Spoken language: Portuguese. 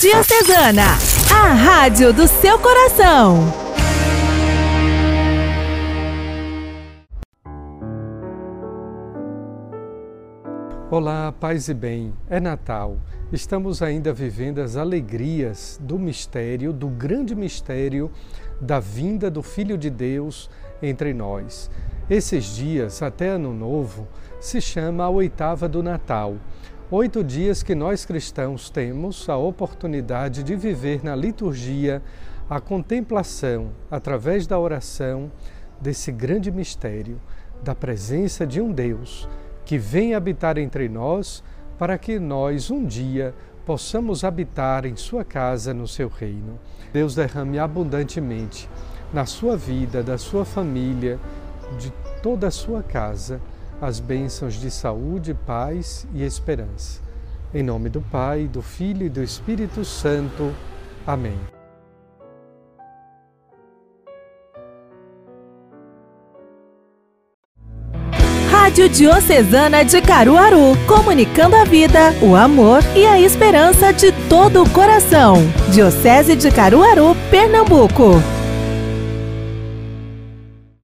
Diocesana, a rádio do seu coração. Olá, paz e bem. É Natal. Estamos ainda vivendo as alegrias do mistério, do grande mistério da vinda do Filho de Deus entre nós. Esses dias, até Ano Novo, se chama a oitava do Natal. Oito dias que nós cristãos temos a oportunidade de viver na liturgia a contemplação, através da oração, desse grande mistério da presença de um Deus que vem habitar entre nós para que nós um dia possamos habitar em Sua casa, no seu reino. Deus derrame abundantemente na sua vida, da sua família, de toda a sua casa, as bênçãos de saúde, paz e esperança. Em nome do Pai, do Filho e do Espírito Santo. Amém. Rádio Diocesana de Caruaru, comunicando a vida, o amor e a esperança de todo o coração. Diocese de Caruaru, Pernambuco.